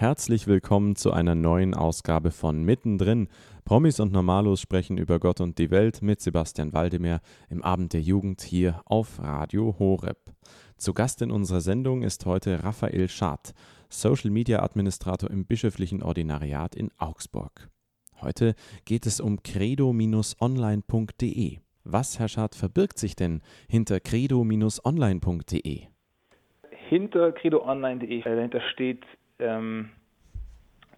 Herzlich willkommen zu einer neuen Ausgabe von Mittendrin. Promis und Normalos sprechen über Gott und die Welt mit Sebastian Waldemar im Abend der Jugend hier auf Radio Horeb. Zu Gast in unserer Sendung ist heute Raphael Schad, Social Media Administrator im bischöflichen Ordinariat in Augsburg. Heute geht es um credo-online.de. Was, Herr Schad, verbirgt sich denn hinter credo-online.de? Hinter credoonline.de, äh, dahinter steht ähm,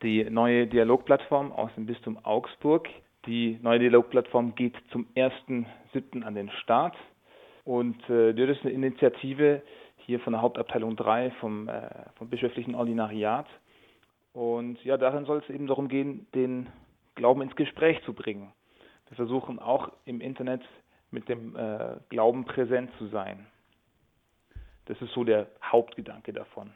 die neue Dialogplattform aus dem Bistum Augsburg. Die neue Dialogplattform geht zum 1.7. an den Start. Und äh, das ist eine Initiative hier von der Hauptabteilung 3 vom, äh, vom bischöflichen Ordinariat. Und ja, darin soll es eben darum gehen, den Glauben ins Gespräch zu bringen. Wir versuchen auch im Internet mit dem äh, Glauben präsent zu sein. Das ist so der Hauptgedanke davon.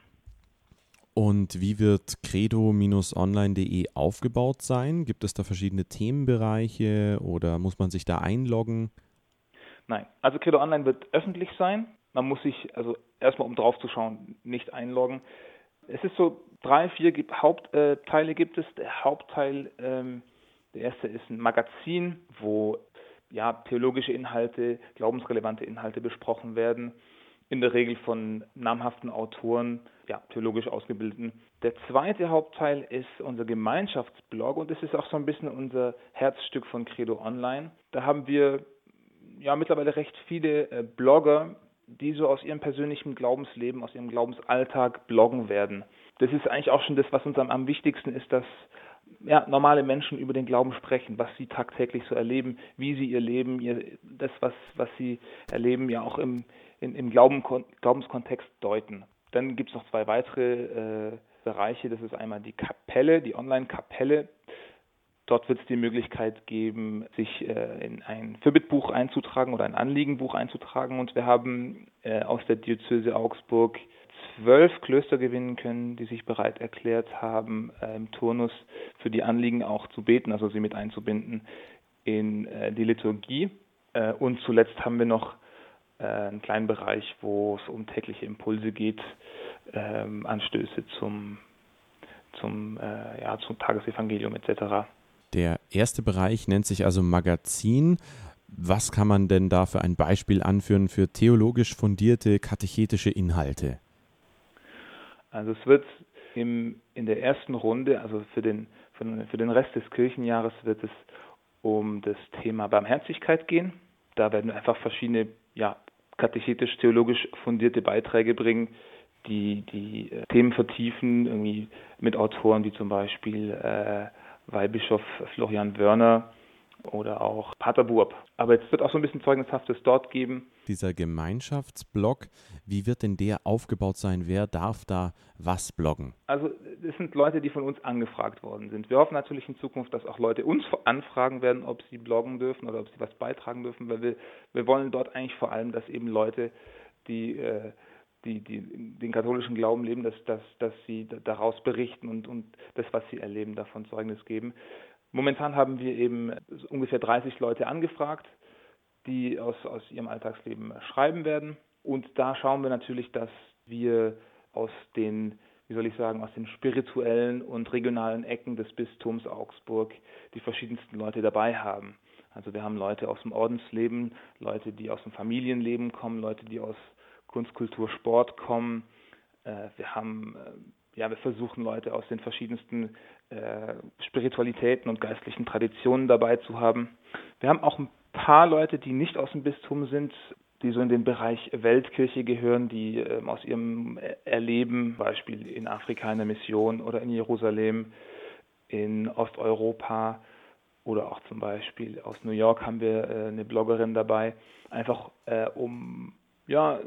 Und wie wird credo-online.de aufgebaut sein? Gibt es da verschiedene Themenbereiche oder muss man sich da einloggen? Nein, also Credo Online wird öffentlich sein. Man muss sich also erstmal, um drauf zu schauen, nicht einloggen. Es ist so, drei, vier Hauptteile gibt es. Der Hauptteil, ähm, der erste ist ein Magazin, wo ja, theologische Inhalte, glaubensrelevante Inhalte besprochen werden in der Regel von namhaften Autoren, ja, theologisch ausgebildeten. Der zweite Hauptteil ist unser Gemeinschaftsblog und das ist auch so ein bisschen unser Herzstück von Credo Online. Da haben wir ja mittlerweile recht viele äh, Blogger, die so aus ihrem persönlichen Glaubensleben, aus ihrem Glaubensalltag bloggen werden. Das ist eigentlich auch schon das, was uns am, am wichtigsten ist, dass ja, normale Menschen über den Glauben sprechen, was sie tagtäglich so erleben, wie sie ihr Leben, ihr, das, was, was sie erleben, ja auch im, in, im Glauben, Glaubenskontext deuten. Dann gibt es noch zwei weitere äh, Bereiche. Das ist einmal die Kapelle, die Online-Kapelle. Dort wird es die Möglichkeit geben, sich äh, in ein Fürbittbuch einzutragen oder ein Anliegenbuch einzutragen. Und wir haben äh, aus der Diözese Augsburg zwölf Klöster gewinnen können, die sich bereit erklärt haben, äh, im Turnus für die Anliegen auch zu beten, also sie mit einzubinden in äh, die Liturgie. Äh, und zuletzt haben wir noch einen kleinen Bereich, wo es um tägliche Impulse geht, ähm, Anstöße zum, zum, ja, zum Tagesevangelium etc. Der erste Bereich nennt sich also Magazin. Was kann man denn da für ein Beispiel anführen für theologisch fundierte katechetische Inhalte? Also es wird im, in der ersten Runde, also für den, für, den Rest des Kirchenjahres, wird es um das Thema Barmherzigkeit gehen. Da werden einfach verschiedene ja, katechetisch-theologisch fundierte Beiträge bringen, die die äh, Themen vertiefen, irgendwie mit Autoren wie zum Beispiel äh, Weihbischof Florian Wörner oder auch Pater Burb. Aber jetzt wird auch so ein bisschen Zeugnishaftes dort geben. Dieser Gemeinschaftsblog, wie wird denn der aufgebaut sein? Wer darf da was bloggen? Also das sind Leute, die von uns angefragt worden sind. Wir hoffen natürlich in Zukunft, dass auch Leute uns anfragen werden, ob sie bloggen dürfen oder ob sie was beitragen dürfen, weil wir, wir wollen dort eigentlich vor allem, dass eben Leute, die äh, die, die den katholischen Glauben leben, dass, dass, dass sie daraus berichten und, und das, was sie erleben, davon Zeugnis geben. Momentan haben wir eben ungefähr 30 Leute angefragt, die aus, aus ihrem Alltagsleben schreiben werden. Und da schauen wir natürlich, dass wir aus den, wie soll ich sagen, aus den spirituellen und regionalen Ecken des Bistums Augsburg die verschiedensten Leute dabei haben. Also wir haben Leute aus dem Ordensleben, Leute, die aus dem Familienleben kommen, Leute, die aus Kunst, Kultur, Sport kommen. Äh, wir haben äh, ja, wir versuchen Leute aus den verschiedensten äh, Spiritualitäten und geistlichen Traditionen dabei zu haben. Wir haben auch ein paar Leute, die nicht aus dem Bistum sind, die so in den Bereich Weltkirche gehören, die äh, aus ihrem Erleben, Beispiel in Afrika in der Mission oder in Jerusalem, in Osteuropa oder auch zum Beispiel aus New York haben wir äh, eine Bloggerin dabei, einfach äh, um ja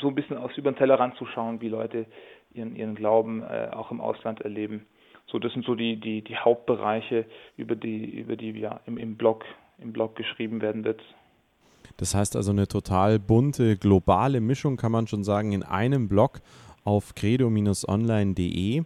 so ein bisschen aus über den Tellerrand zu schauen, wie Leute ihren, ihren Glauben äh, auch im Ausland erleben. So, das sind so die, die, die Hauptbereiche, über die, über die ja im, im Blog, im Blog geschrieben werden wird. Das heißt also eine total bunte, globale Mischung, kann man schon sagen, in einem Blog auf credo-online.de.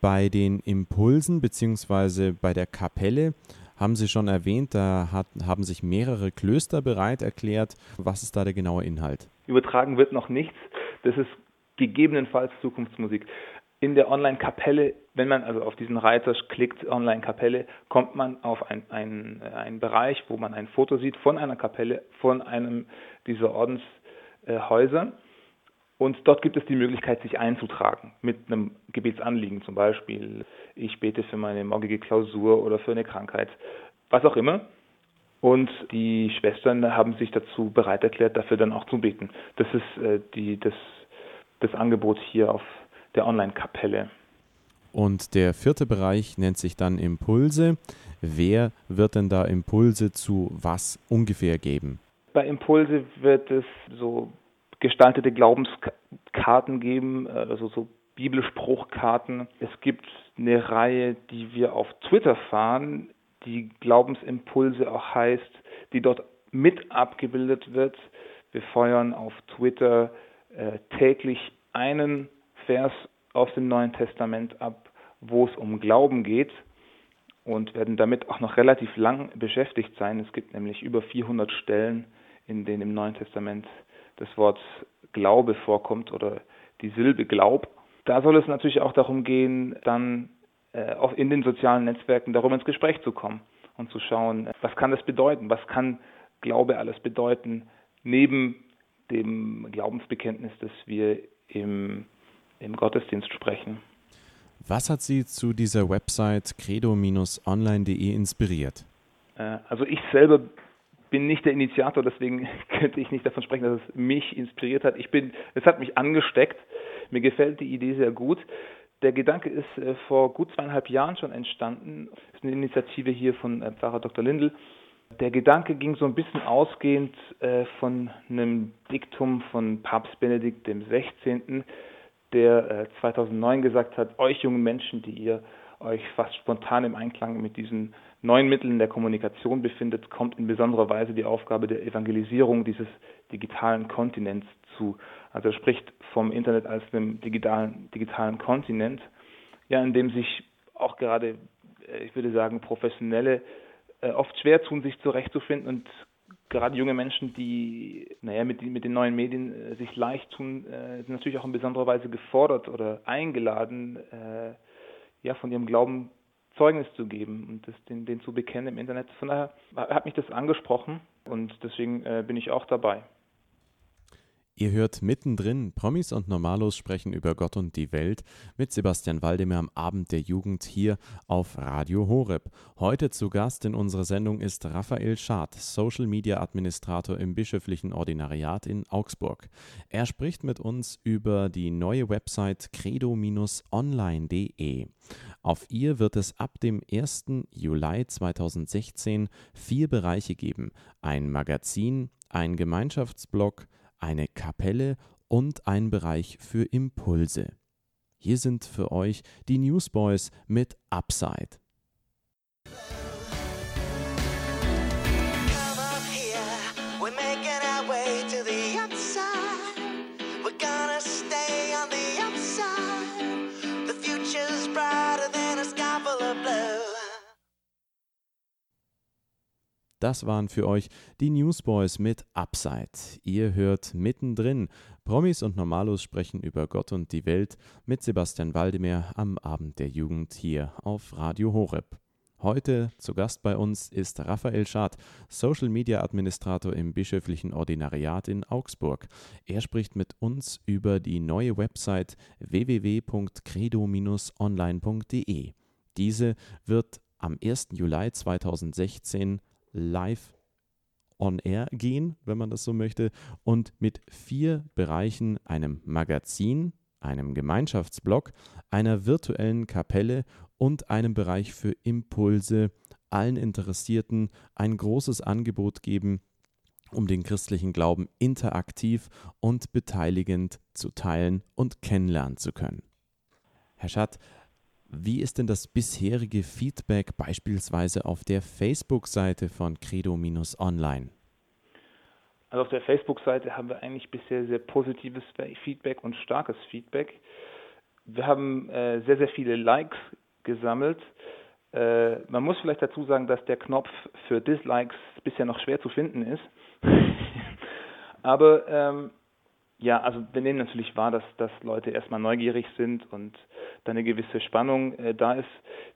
Bei den Impulsen bzw. bei der Kapelle haben Sie schon erwähnt, da hat, haben sich mehrere Klöster bereit erklärt. Was ist da der genaue Inhalt? Übertragen wird noch nichts. Das ist gegebenenfalls Zukunftsmusik. In der Online-Kapelle wenn man also auf diesen Reiter klickt, Online-Kapelle, kommt man auf einen ein Bereich, wo man ein Foto sieht von einer Kapelle, von einem dieser Ordenshäuser. Und dort gibt es die Möglichkeit, sich einzutragen mit einem Gebetsanliegen, zum Beispiel, ich bete für meine morgige Klausur oder für eine Krankheit, was auch immer. Und die Schwestern haben sich dazu bereit erklärt, dafür dann auch zu beten. Das ist äh, die, das, das Angebot hier auf der Online-Kapelle. Und der vierte Bereich nennt sich dann Impulse. Wer wird denn da Impulse zu was ungefähr geben? Bei Impulse wird es so gestaltete Glaubenskarten geben, also so Bibelspruchkarten. Es gibt eine Reihe, die wir auf Twitter fahren, die Glaubensimpulse auch heißt, die dort mit abgebildet wird. Wir feuern auf Twitter äh, täglich einen Vers aus dem Neuen Testament ab, wo es um Glauben geht und werden damit auch noch relativ lang beschäftigt sein. Es gibt nämlich über 400 Stellen, in denen im Neuen Testament das Wort Glaube vorkommt oder die Silbe Glaub. Da soll es natürlich auch darum gehen, dann äh, auch in den sozialen Netzwerken darüber ins Gespräch zu kommen und zu schauen, was kann das bedeuten, was kann Glaube alles bedeuten, neben dem Glaubensbekenntnis, das wir im, im Gottesdienst sprechen. Was hat Sie zu dieser Website credo-online.de inspiriert? Äh, also ich selber bin nicht der Initiator, deswegen könnte ich nicht davon sprechen, dass es mich inspiriert hat. Ich bin, es hat mich angesteckt. Mir gefällt die Idee sehr gut. Der Gedanke ist äh, vor gut zweieinhalb Jahren schon entstanden. Das ist eine Initiative hier von äh, Pfarrer Dr. Lindl. Der Gedanke ging so ein bisschen ausgehend von einem Diktum von Papst Benedikt XVI., der 2009 gesagt hat, euch jungen Menschen, die ihr euch fast spontan im Einklang mit diesen neuen Mitteln der Kommunikation befindet, kommt in besonderer Weise die Aufgabe der Evangelisierung dieses digitalen Kontinents zu. Also er spricht vom Internet als einem digitalen, digitalen Kontinent, ja, in dem sich auch gerade, äh, ich würde sagen, Professionelle äh, oft schwer tun, sich zurechtzufinden und gerade junge Menschen, die naja, mit, mit den neuen Medien äh, sich leicht tun, äh, sind natürlich auch in besonderer Weise gefordert oder eingeladen, äh, ja, von ihrem Glauben Zeugnis zu geben und das, den, den zu bekennen im Internet. Von daher hat mich das angesprochen und deswegen äh, bin ich auch dabei. Ihr hört mittendrin Promis und Normalos sprechen über Gott und die Welt mit Sebastian Waldemar am Abend der Jugend hier auf Radio Horeb. Heute zu Gast in unserer Sendung ist Raphael Schad, Social Media Administrator im bischöflichen Ordinariat in Augsburg. Er spricht mit uns über die neue Website credo-online.de. Auf ihr wird es ab dem 1. Juli 2016 vier Bereiche geben: ein Magazin, ein Gemeinschaftsblog, eine Kapelle und ein Bereich für Impulse. Hier sind für euch die Newsboys mit Upside. Das waren für euch die Newsboys mit Upside. Ihr hört mittendrin. Promis und Normalos sprechen über Gott und die Welt mit Sebastian Waldemar am Abend der Jugend hier auf Radio Horeb. Heute zu Gast bei uns ist Raphael Schad, Social Media Administrator im bischöflichen Ordinariat in Augsburg. Er spricht mit uns über die neue Website www.credo-online.de. Diese wird am 1. Juli 2016 live on air gehen, wenn man das so möchte, und mit vier Bereichen, einem Magazin, einem Gemeinschaftsblog, einer virtuellen Kapelle und einem Bereich für Impulse allen Interessierten ein großes Angebot geben, um den christlichen Glauben interaktiv und beteiligend zu teilen und kennenlernen zu können. Herr Schatt, wie ist denn das bisherige Feedback beispielsweise auf der Facebook-Seite von Credo-Online? Also auf der Facebook-Seite haben wir eigentlich bisher sehr positives Feedback und starkes Feedback. Wir haben äh, sehr, sehr viele Likes gesammelt. Äh, man muss vielleicht dazu sagen, dass der Knopf für Dislikes bisher noch schwer zu finden ist. Aber ähm, Ja, also wir nehmen natürlich wahr, dass, dass Leute erstmal neugierig sind und da eine gewisse Spannung äh, da ist,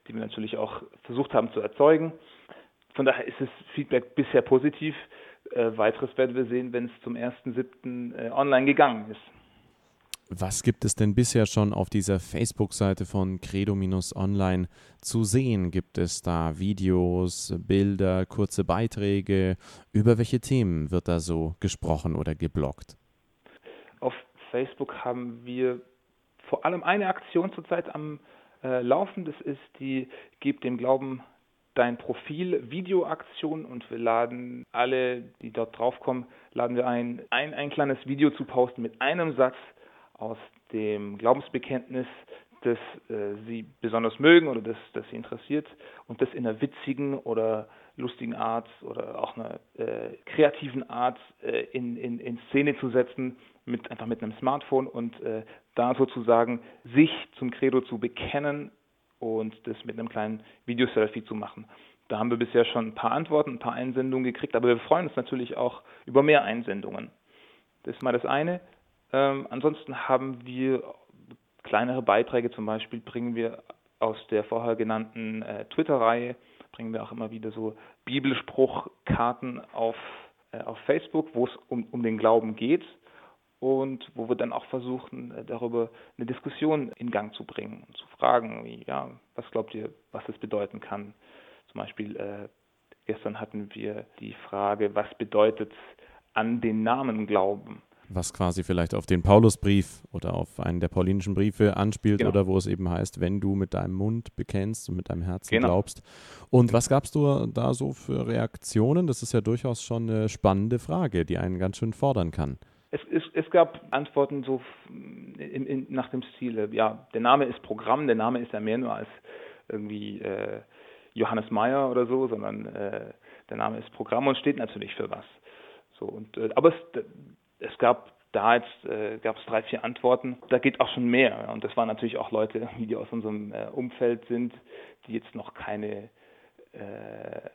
die wir natürlich auch versucht haben zu erzeugen. Von daher ist das Feedback bisher positiv. Äh, weiteres werden wir sehen, wenn es zum 1.7. Äh, online gegangen ist. Was gibt es denn bisher schon auf dieser Facebook-Seite von Credo-Online zu sehen? Gibt es da Videos, Bilder, kurze Beiträge? Über welche Themen wird da so gesprochen oder gebloggt? Facebook haben wir vor allem eine Aktion zurzeit am äh, Laufen. Das ist die Gib dem Glauben dein Profil Videoaktion und wir laden alle, die dort draufkommen, laden wir ein, ein, ein kleines Video zu posten mit einem Satz aus dem Glaubensbekenntnis, das äh, sie besonders mögen oder das, das sie interessiert und das in einer witzigen oder lustigen Art oder auch einer äh, kreativen Art äh, in, in, in Szene zu setzen, mit, einfach mit einem Smartphone und äh, da sozusagen sich zum Credo zu bekennen und das mit einem kleinen Videoselfie zu machen. Da haben wir bisher schon ein paar Antworten, ein paar Einsendungen gekriegt, aber wir freuen uns natürlich auch über mehr Einsendungen. Das ist mal das eine. Ähm, ansonsten haben wir kleinere Beiträge, zum Beispiel bringen wir aus der vorher genannten äh, Twitter-Reihe, bringen wir auch immer wieder so Bibelspruchkarten auf, äh, auf Facebook, wo es um, um den Glauben geht und wo wir dann auch versuchen, äh, darüber eine Diskussion in Gang zu bringen und zu fragen, wie, ja, was glaubt ihr, was es bedeuten kann? Zum Beispiel äh, gestern hatten wir die Frage, was bedeutet an den Namen glauben? Was quasi vielleicht auf den Paulusbrief oder auf einen der paulinischen Briefe anspielt genau. oder wo es eben heißt, wenn du mit deinem Mund bekennst und mit deinem Herzen genau. glaubst. Und was gabst du da so für Reaktionen? Das ist ja durchaus schon eine spannende Frage, die einen ganz schön fordern kann. Es, es, es gab Antworten so in, in, nach dem Stil, ja, der Name ist Programm, der Name ist ja mehr nur als irgendwie äh, Johannes Meyer oder so, sondern äh, der Name ist Programm und steht natürlich für was. So und äh, aber es, es gab da jetzt äh, gab es drei, vier Antworten. Da geht auch schon mehr. Und das waren natürlich auch Leute, die aus unserem äh, Umfeld sind, die jetzt noch keine äh,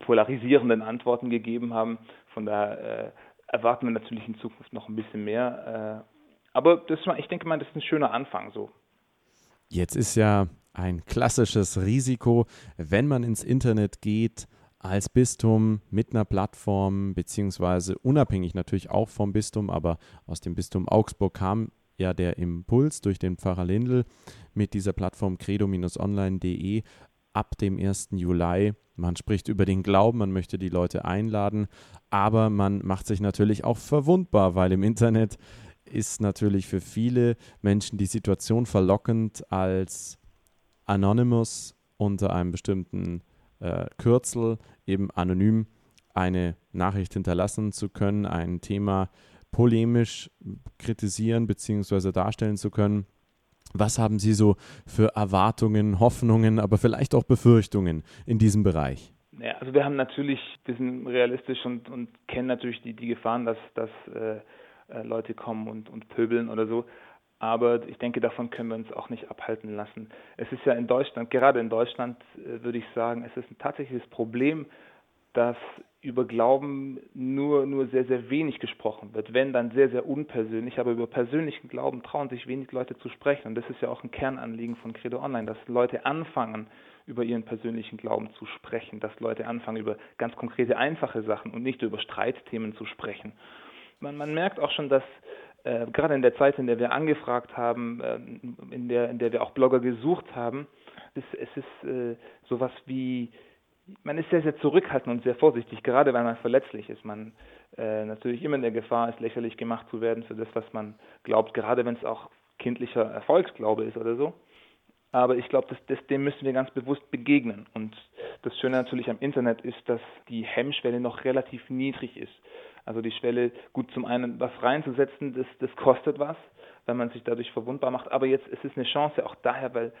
polarisierenden Antworten gegeben haben. Von daher äh, erwarten wir natürlich in Zukunft noch ein bisschen mehr. Äh, aber das ich denke mal, das ist ein schöner Anfang so. Jetzt ist ja ein klassisches Risiko, wenn man ins Internet geht, als Bistum mit einer Plattform, beziehungsweise unabhängig natürlich auch vom Bistum, aber aus dem Bistum Augsburg kam ja der Impuls durch den Pfarrer Lindl mit dieser Plattform credo-online.de ab dem 1. Juli. Man spricht über den Glauben, man möchte die Leute einladen, aber man macht sich natürlich auch verwundbar, weil im Internet ist natürlich für viele Menschen die Situation verlockend als Anonymous unter einem bestimmten äh, Kürzel eben anonym eine Nachricht hinterlassen zu können, ein Thema polemisch kritisieren bzw. darstellen zu können. Was haben Sie so für Erwartungen, Hoffnungen, aber vielleicht auch Befürchtungen in diesem Bereich? Ja, also wir haben natürlich, wir sind realistisch und, und kennen natürlich die, die Gefahren, dass, dass äh, äh Leute kommen und, und pöbeln oder so. Aber ich denke, davon können wir uns auch nicht abhalten lassen. Es ist ja in Deutschland, gerade in Deutschland äh, würde ich sagen, es ist ein tatsächliches Problem, dass über Glauben nur, nur sehr, sehr wenig gesprochen wird. Wenn, dann sehr, sehr unpersönlich. Aber über persönlichen Glauben trauen sich wenig Leute zu sprechen. Und das ist ja auch ein Kernanliegen von Credo Online, dass Leute anfangen, über ihren persönlichen Glauben zu sprechen. Dass Leute anfangen, über ganz konkrete, einfache Sachen und nicht über Streitthemen zu sprechen. Man, man merkt auch schon, dass äh, gerade in der Zeit, in der wir angefragt haben, äh, in, der, in der wir auch Blogger gesucht haben, ist, es ist äh, sowas wie, man ist sehr, sehr zurückhaltend und sehr vorsichtig, gerade weil man verletzlich ist. Man äh, natürlich immer in der Gefahr ist, lächerlich gemacht zu werden für das, was man glaubt, gerade wenn es auch kindlicher Erfolgsglaube ist oder so. Aber ich glaube, dem müssen wir ganz bewusst begegnen. Und das Schöne natürlich am Internet ist, dass die Hemmschwelle noch relativ niedrig ist. Also die Schwelle, gut zum einen was reinzusetzen, das, das kostet was, wenn man sich dadurch verwundbar macht. Aber jetzt ist es eine Chance auch daher, weil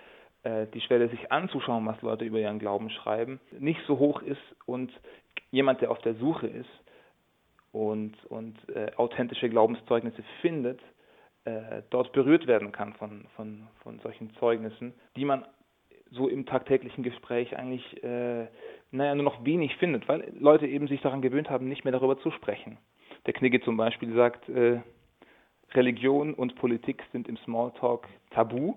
äh, die Schwelle, sich anzuschauen, was Leute über ihren Glauben schreiben, nicht so hoch ist und jemand, der auf der Suche ist und, und äh, authentische Glaubenszeugnisse findet, äh, dort berührt werden kann von, von, von solchen Zeugnissen, die man so im tagtäglichen Gespräch eigentlich äh, naja, nur noch wenig findet, weil Leute eben sich daran gewöhnt haben, nicht mehr darüber zu sprechen. Der Knigge zum Beispiel sagt, äh, Religion und Politik sind im Smalltalk tabu.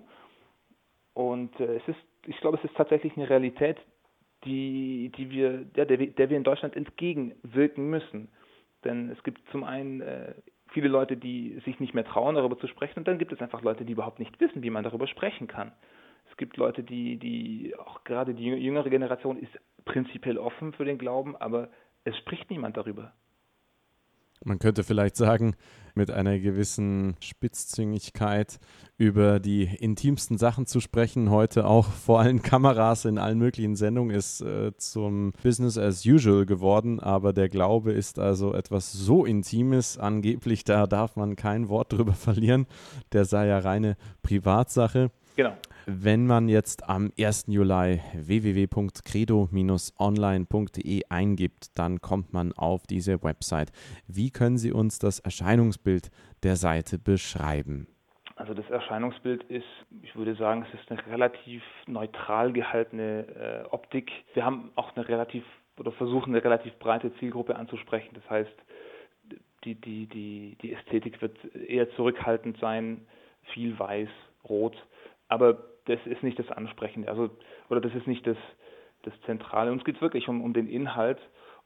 Und äh, es ist, ich glaube, es ist tatsächlich eine Realität, die, die wir, der, der wir in Deutschland entgegenwirken müssen. Denn es gibt zum einen äh, viele Leute, die sich nicht mehr trauen, darüber zu sprechen, und dann gibt es einfach Leute, die überhaupt nicht wissen, wie man darüber sprechen kann. Es gibt Leute, die, die auch gerade die jüngere Generation ist prinzipiell offen für den Glauben, aber es spricht niemand darüber. Man könnte vielleicht sagen, mit einer gewissen Spitzzüngigkeit über die intimsten Sachen zu sprechen, heute auch vor allen Kameras in allen möglichen Sendungen, ist äh, zum Business as usual geworden. Aber der Glaube ist also etwas so Intimes, angeblich, da darf man kein Wort drüber verlieren. Der sei ja reine Privatsache. Genau. Wenn man jetzt am 1. Juli www.credo-online.de eingibt, dann kommt man auf diese Website. Wie können Sie uns das Erscheinungsbild der Seite beschreiben? Also das Erscheinungsbild ist, ich würde sagen, es ist eine relativ neutral gehaltene äh, Optik. Wir haben auch eine relativ oder versuchen eine relativ breite Zielgruppe anzusprechen. Das heißt, die, die, die, die Ästhetik wird eher zurückhaltend sein, viel weiß, rot. Aber das ist nicht das Ansprechende, also oder das ist nicht das, das Zentrale. Uns geht es wirklich um, um den Inhalt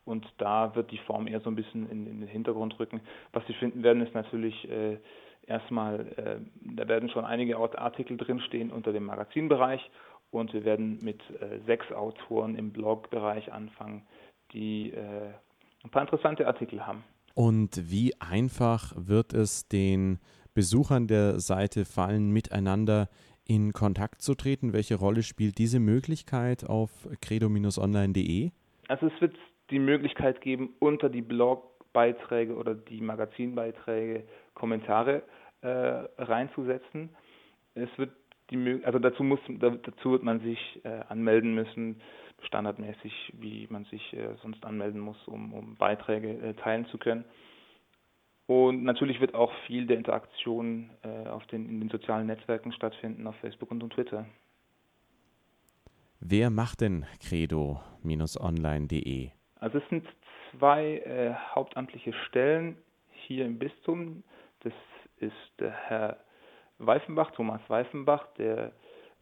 und da wird die Form eher so ein bisschen in, in den Hintergrund rücken. Was Sie finden werden, ist natürlich äh, erstmal, äh, da werden schon einige Artikel drinstehen unter dem Magazinbereich und wir werden mit äh, sechs Autoren im Blogbereich anfangen, die äh, ein paar interessante Artikel haben. Und wie einfach wird es den Besuchern der Seite fallen, miteinander in Kontakt zu treten? Welche Rolle spielt diese Möglichkeit auf credo-online.de? Also es wird die Möglichkeit geben, unter die Blogbeiträge oder die Magazinbeiträge Kommentare äh, reinzusetzen. Es wird die also dazu muss dazu wird man sich äh, anmelden müssen, standardmäßig, wie man sich äh, sonst anmelden muss, um, um Beiträge äh, teilen zu können. Und natürlich wird auch viel der Interaktion äh, auf den, in den sozialen Netzwerken stattfinden, auf Facebook und, und Twitter. Wer macht denn credo-online.de? Also es sind zwei äh, hauptamtliche Stellen hier im Bistum. Das ist der Herr Weifenbach, Thomas Weifenbach, der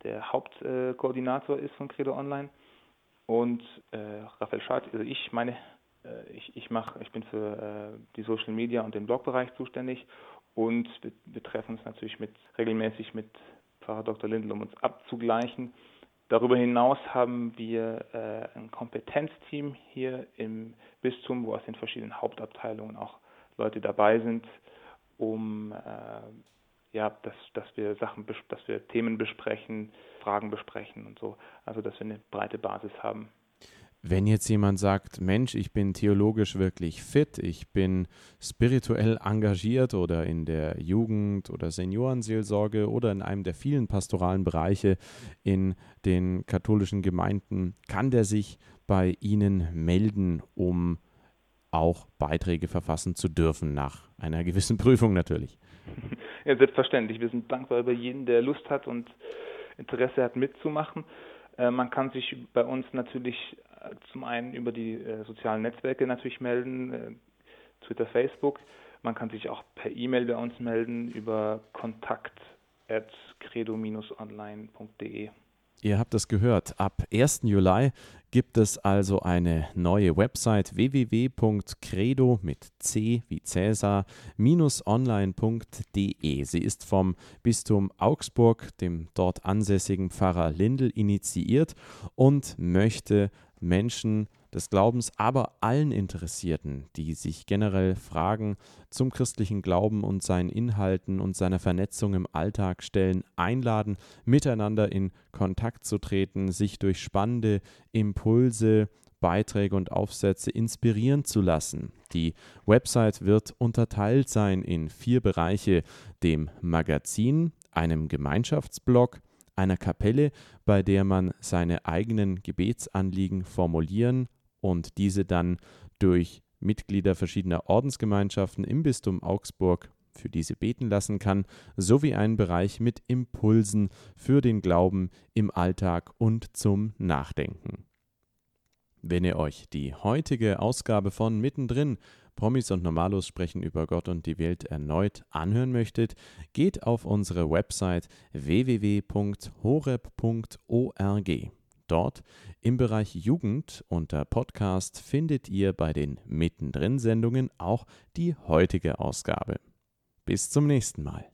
der Hauptkoordinator äh, ist von Credo Online. Und äh, Raphael Schad, also ich, meine ich, ich, mach, ich bin für äh, die Social Media und den Blogbereich zuständig und wir, wir treffen uns natürlich mit, regelmäßig mit Pfarrer Dr. Lindl, um uns abzugleichen. Darüber hinaus haben wir äh, ein Kompetenzteam hier im Bistum, wo aus den verschiedenen Hauptabteilungen auch Leute dabei sind, um äh, ja, dass, dass wir Sachen, dass wir Themen besprechen, Fragen besprechen und so. Also dass wir eine breite Basis haben. Wenn jetzt jemand sagt, Mensch, ich bin theologisch wirklich fit, ich bin spirituell engagiert oder in der Jugend- oder Seniorenseelsorge oder in einem der vielen pastoralen Bereiche in den katholischen Gemeinden, kann der sich bei Ihnen melden, um auch Beiträge verfassen zu dürfen, nach einer gewissen Prüfung natürlich. Ja, selbstverständlich. Wir sind dankbar über jeden, der Lust hat und Interesse hat mitzumachen. Äh, man kann sich bei uns natürlich zum einen über die äh, sozialen Netzwerke natürlich melden, Twitter, Facebook. Man kann sich auch per E-Mail bei uns melden über kontakt@credo-online.de. Ihr habt es gehört. Ab 1. Juli gibt es also eine neue Website www.credo mit C wie Cäsar online.de. Sie ist vom Bistum Augsburg, dem dort ansässigen Pfarrer Lindel, initiiert und möchte Menschen des Glaubens, aber allen Interessierten, die sich generell Fragen zum christlichen Glauben und seinen Inhalten und seiner Vernetzung im Alltag stellen, einladen, miteinander in Kontakt zu treten, sich durch spannende Impulse, Beiträge und Aufsätze inspirieren zu lassen. Die Website wird unterteilt sein in vier Bereiche, dem Magazin, einem Gemeinschaftsblog, einer Kapelle, bei der man seine eigenen Gebetsanliegen formulieren und diese dann durch Mitglieder verschiedener Ordensgemeinschaften im Bistum Augsburg für diese beten lassen kann, sowie einen Bereich mit Impulsen für den Glauben im Alltag und zum Nachdenken. Wenn ihr euch die heutige Ausgabe von Mittendrin Promis und Normalos sprechen über Gott und die Welt erneut anhören möchtet, geht auf unsere Website www.horeb.org. Dort im Bereich Jugend unter Podcast findet ihr bei den Mittendrin-Sendungen auch die heutige Ausgabe. Bis zum nächsten Mal.